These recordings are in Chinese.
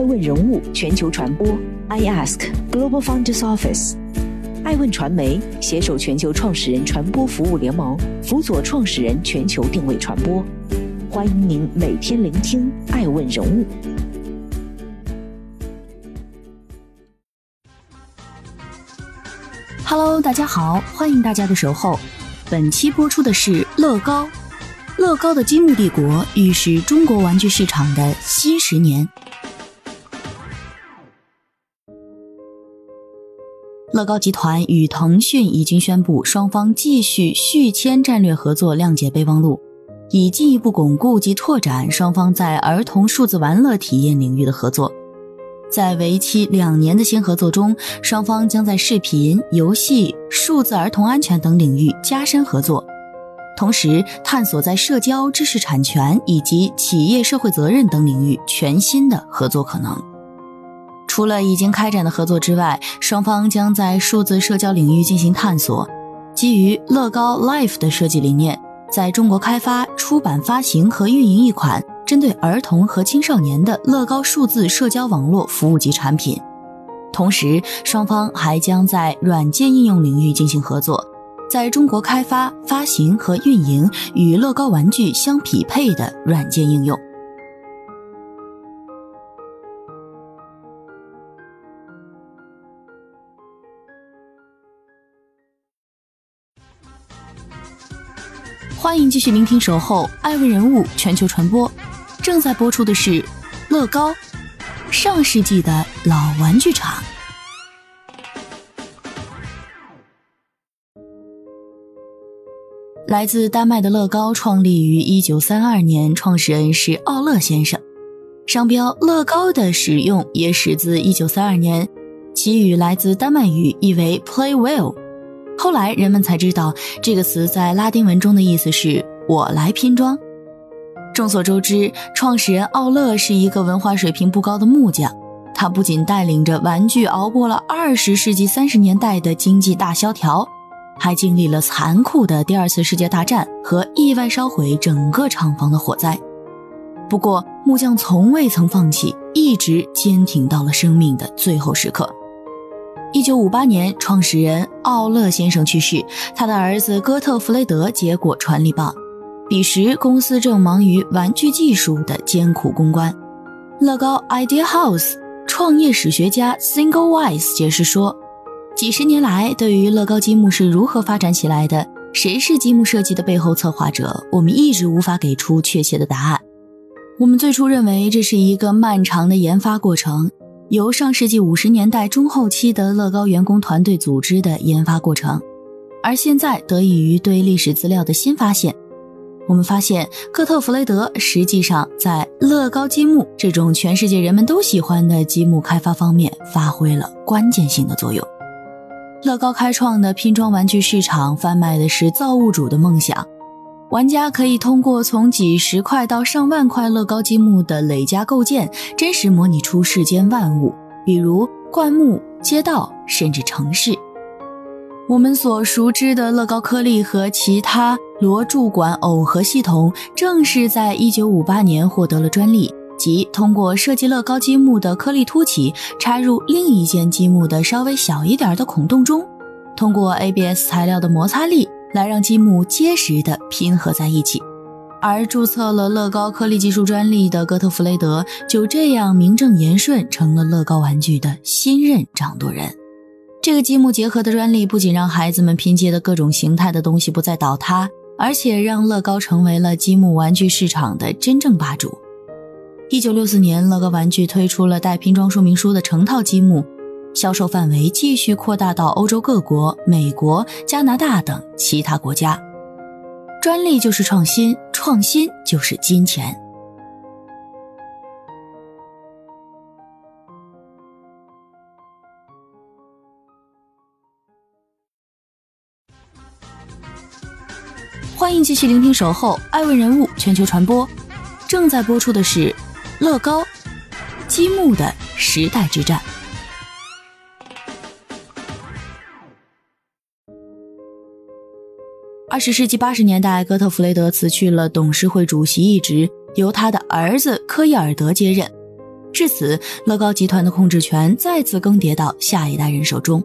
爱问人物全球传播，I Ask Global Founders Office，爱问传媒携手全球创始人传播服务联盟，辅佐创始人全球定位传播。欢迎您每天聆听爱问人物。Hello，大家好，欢迎大家的守候。本期播出的是乐高。乐高的积木帝国预示中国玩具市场的新十年。乐高集团与腾讯已经宣布，双方继续续签战略合作谅解备忘录，以进一步巩固及拓展双方在儿童数字玩乐体验领域的合作。在为期两年的新合作中，双方将在视频、游戏、数字儿童安全等领域加深合作，同时探索在社交、知识产权以及企业社会责任等领域全新的合作可能。除了已经开展的合作之外，双方将在数字社交领域进行探索，基于乐高 Life 的设计理念，在中国开发、出版、发行和运营一款。针对儿童和青少年的乐高数字社交网络服务及产品，同时双方还将在软件应用领域进行合作，在中国开发、发行和运营与乐高玩具相匹配的软件应用。欢迎继续聆听《守候爱问人物全球传播》。正在播出的是乐高，上世纪的老玩具厂。来自丹麦的乐高创立于一九三二年，创始人是奥勒先生。商标“乐高”的使用也始自一九三二年，其语来自丹麦语，意为 “play well”。后来人们才知道，这个词在拉丁文中的意思是“我来拼装”。众所周知，创始人奥勒是一个文化水平不高的木匠。他不仅带领着玩具熬过了二十世纪三十年代的经济大萧条，还经历了残酷的第二次世界大战和意外烧毁整个厂房的火灾。不过，木匠从未曾放弃，一直坚挺到了生命的最后时刻。一九五八年，创始人奥勒先生去世，他的儿子哥特弗雷德接过传力棒。彼时，公司正忙于玩具技术的艰苦攻关。乐高 Idea House 创业史学家 Single Wise 解释说：“几十年来，对于乐高积木是如何发展起来的，谁是积木设计的背后策划者，我们一直无法给出确切的答案。我们最初认为这是一个漫长的研发过程，由上世纪五十年代中后期的乐高员工团队组织的研发过程，而现在得益于对历史资料的新发现。”我们发现，科特弗雷德实际上在乐高积木这种全世界人们都喜欢的积木开发方面发挥了关键性的作用。乐高开创的拼装玩具市场贩卖的是造物主的梦想，玩家可以通过从几十块到上万块乐高积木的累加构建，真实模拟出世间万物，比如灌木、街道，甚至城市。我们所熟知的乐高颗粒和其他螺柱管耦合系统，正是在1958年获得了专利，即通过设计乐高积木的颗粒凸起插入另一件积木的稍微小一点的孔洞中，通过 ABS 材料的摩擦力来让积木结实的拼合在一起。而注册了乐高颗粒技术专利的哥特弗雷德，就这样名正言顺成了乐高玩具的新任掌舵人。这个积木结合的专利不仅让孩子们拼接的各种形态的东西不再倒塌，而且让乐高成为了积木玩具市场的真正霸主。一九六四年，乐高玩具推出了带拼装说明书的成套积木，销售范围继续扩大到欧洲各国、美国、加拿大等其他国家。专利就是创新，创新就是金钱。欢迎继续聆听《守候爱问人物全球传播》，正在播出的是乐高积木的时代之战。二十世纪八十年代，哥特弗雷德辞去了董事会主席一职，由他的儿子科伊尔德接任。至此，乐高集团的控制权再次更迭到下一代人手中。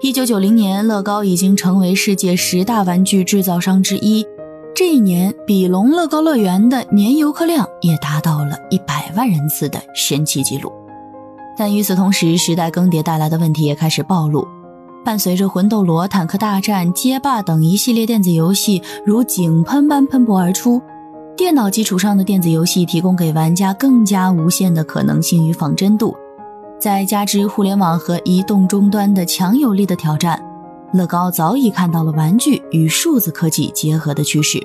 一九九零年，乐高已经成为世界十大玩具制造商之一。这一年，比龙乐高乐园的年游客量也达到了一百万人次的神奇纪录。但与此同时，时代更迭带来的问题也开始暴露。伴随着《魂斗罗》《坦克大战》《街霸》等一系列电子游戏如井喷般喷薄而出，电脑基础上的电子游戏提供给玩家更加无限的可能性与仿真度。再加之互联网和移动终端的强有力的挑战，乐高早已看到了玩具与数字科技结合的趋势。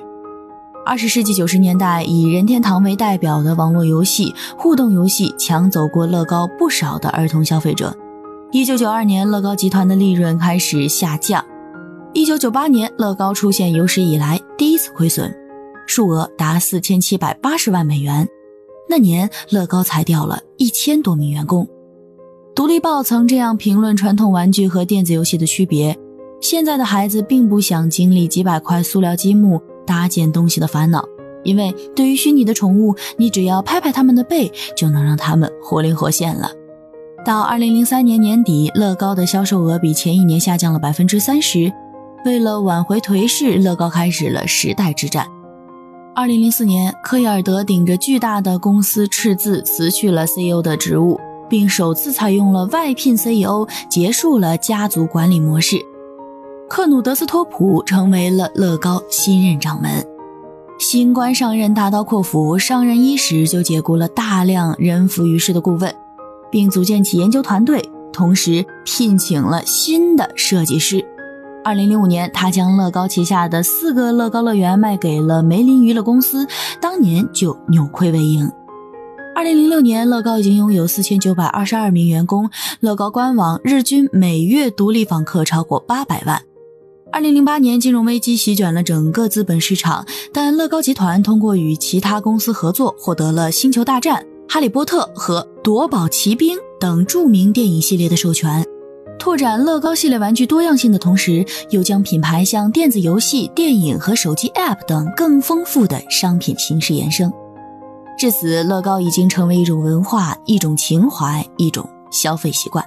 二十世纪九十年代，以任天堂为代表的网络游戏、互动游戏抢走过乐高不少的儿童消费者。一九九二年，乐高集团的利润开始下降。一九九八年，乐高出现有史以来第一次亏损，数额达四千七百八十万美元。那年，乐高裁掉了一千多名员工。独立报曾这样评论传统玩具和电子游戏的区别：现在的孩子并不想经历几百块塑料积木。搭建东西的烦恼，因为对于虚拟的宠物，你只要拍拍它们的背，就能让它们活灵活现了。到二零零三年年底，乐高的销售额比前一年下降了百分之三十。为了挽回颓势，乐高开始了时代之战。二零零四年，科伊尔德顶着巨大的公司赤字辞去了 CEO 的职务，并首次采用了外聘 CEO，结束了家族管理模式。克努德斯托普成为了乐高新任掌门。新官上任，大刀阔斧，上任伊始就解雇了大量人浮于事的顾问，并组建起研究团队，同时聘请了新的设计师。二零零五年，他将乐高旗下的四个乐高乐园卖给了梅林娱乐公司，当年就扭亏为盈。二零零六年，乐高已经拥有四千九百二十二名员工，乐高官网日均每月独立访客超过八百万。二零零八年，金融危机席卷了整个资本市场，但乐高集团通过与其他公司合作，获得了《星球大战》《哈利波特》和《夺宝奇兵》等著名电影系列的授权，拓展乐高系列玩具多样性的同时，又将品牌向电子游戏、电影和手机 App 等更丰富的商品形式延伸。至此，乐高已经成为一种文化、一种情怀、一种消费习惯。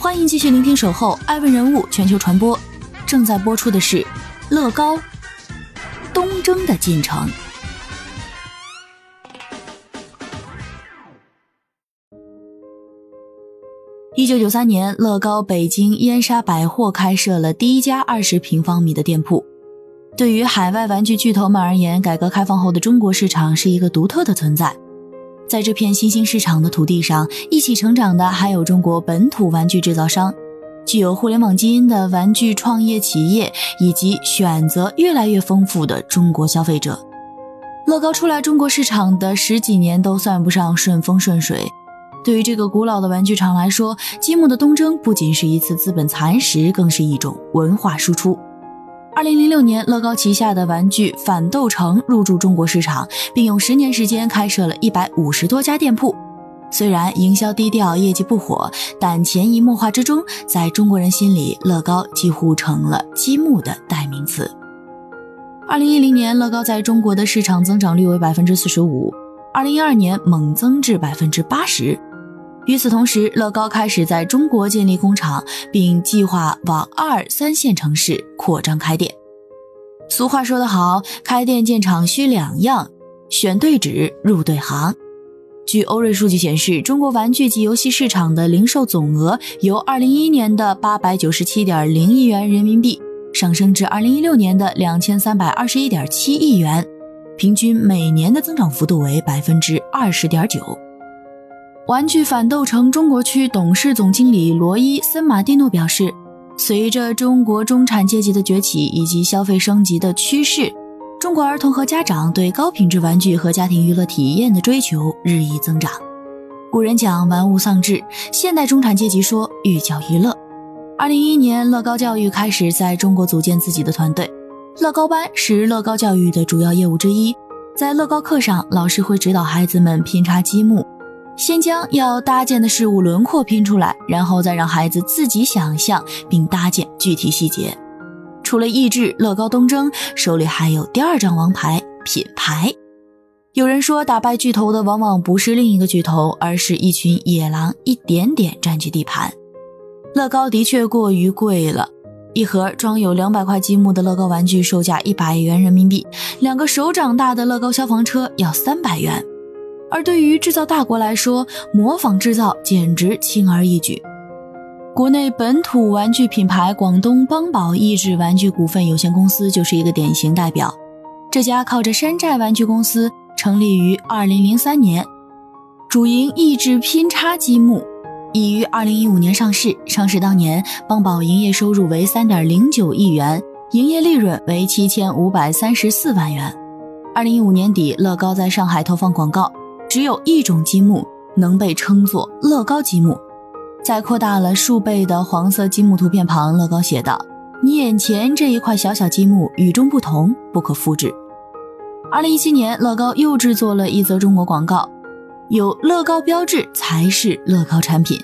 欢迎继续聆听《守候爱问人物全球传播》，正在播出的是乐高东征的进程。一九九三年，乐高北京燕莎百货开设了第一家二十平方米的店铺。对于海外玩具巨头们而言，改革开放后的中国市场是一个独特的存在。在这片新兴市场的土地上，一起成长的还有中国本土玩具制造商，具有互联网基因的玩具创业企业，以及选择越来越丰富的中国消费者。乐高出来中国市场的十几年都算不上顺风顺水。对于这个古老的玩具厂来说，积木的东征不仅是一次资本蚕食，更是一种文化输出。二零零六年，乐高旗下的玩具反斗城入驻中国市场，并用十年时间开设了一百五十多家店铺。虽然营销低调，业绩不火，但潜移默化之中，在中国人心里，乐高几乎成了积木的代名词。二零一零年，乐高在中国的市场增长率为百分之四十五，二零一二年猛增至百分之八十。与此同时，乐高开始在中国建立工厂，并计划往二三线城市扩张开店。俗话说得好，开店建厂需两样：选对址，入对行。据欧瑞数据显示，中国玩具及游戏市场的零售总额由2011年的897.0亿元人民币上升至2016年的2321.7亿元，平均每年的增长幅度为百分之二十点九。玩具反斗城中国区董事总经理罗伊·森马蒂诺表示，随着中国中产阶级的崛起以及消费升级的趋势，中国儿童和家长对高品质玩具和家庭娱乐体验的追求日益增长。古人讲“玩物丧志”，现代中产阶级说“寓教于乐”。二零一一年，乐高教育开始在中国组建自己的团队，乐高班是乐高教育的主要业务之一，在乐高课上，老师会指导孩子们拼插积木，先将要搭建的事物轮廓拼出来，然后再让孩子自己想象并搭建具体细节。除了益智乐高东征，手里还有第二张王牌品牌。有人说，打败巨头的往往不是另一个巨头，而是一群野狼，一点点占据地盘。乐高的确过于贵了。一盒装有两百块积木的乐高玩具售价一百元人民币，两个手掌大的乐高消防车要三百元。而对于制造大国来说，模仿制造简直轻而易举。国内本土玩具品牌广东邦宝益智玩具股份有限公司就是一个典型代表。这家靠着山寨玩具公司成立于二零零三年，主营益智拼插积木。已于二零一五年上市。上市当年，邦宝营业收入为三点零九亿元，营业利润为七千五百三十四万元。二零一五年底，乐高在上海投放广告，只有一种积木能被称作乐高积木。在扩大了数倍的黄色积木图片旁，乐高写道：“你眼前这一块小小积木与众不同，不可复制。”二零一七年，乐高又制作了一则中国广告。有乐高标志才是乐高产品。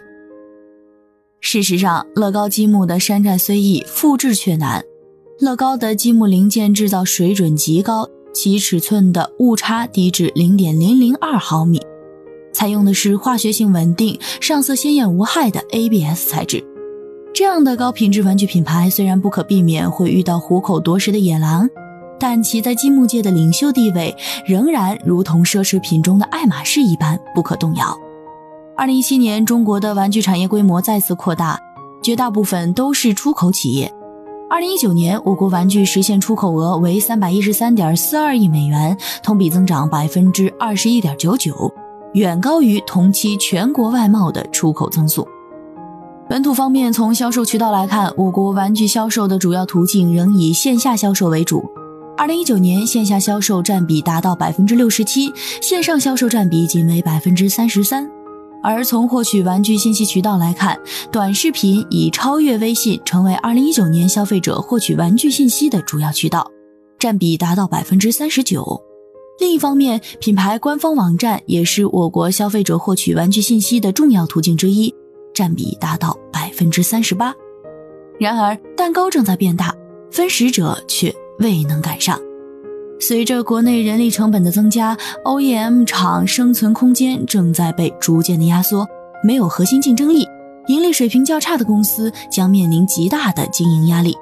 事实上，乐高积木的山寨虽易，复制却难。乐高的积木零件制造水准极高，其尺寸的误差低至零点零零二毫米，采用的是化学性稳定、上色鲜艳无害的 ABS 材质。这样的高品质玩具品牌，虽然不可避免会遇到虎口夺食的野狼。但其在积木界的领袖地位仍然如同奢侈品中的爱马仕一般不可动摇。二零一七年，中国的玩具产业规模再次扩大，绝大部分都是出口企业。二零一九年，我国玩具实现出口额为三百一十三点四二亿美元，同比增长百分之二十一点九九，远高于同期全国外贸的出口增速。本土方面，从销售渠道来看，我国玩具销售的主要途径仍以线下销售为主。二零一九年线下销售占比达到百分之六十七，线上销售占比仅为百分之三十三。而从获取玩具信息渠道来看，短视频已超越微信，成为二零一九年消费者获取玩具信息的主要渠道，占比达到百分之三十九。另一方面，品牌官方网站也是我国消费者获取玩具信息的重要途径之一，占比达到百分之三十八。然而，蛋糕正在变大，分食者却。未能赶上。随着国内人力成本的增加，OEM 厂生存空间正在被逐渐的压缩，没有核心竞争力，盈利水平较差的公司将面临极大的经营压力。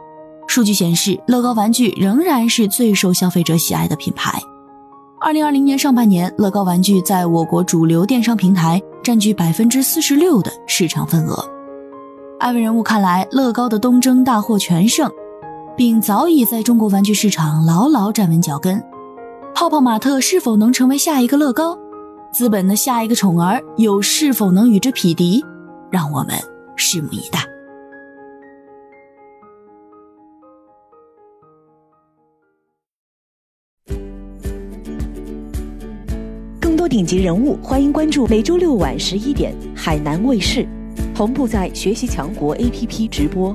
数据显示，乐高玩具仍然是最受消费者喜爱的品牌。二零二零年上半年，乐高玩具在我国主流电商平台占据百分之四十六的市场份额。艾文人物看来，乐高的东征大获全胜。并早已在中国玩具市场牢牢站稳脚跟。泡泡玛特是否能成为下一个乐高？资本的下一个宠儿又是否能与之匹敌？让我们拭目以待。更多顶级人物，欢迎关注每周六晚十一点海南卫视，同步在学习强国 APP 直播。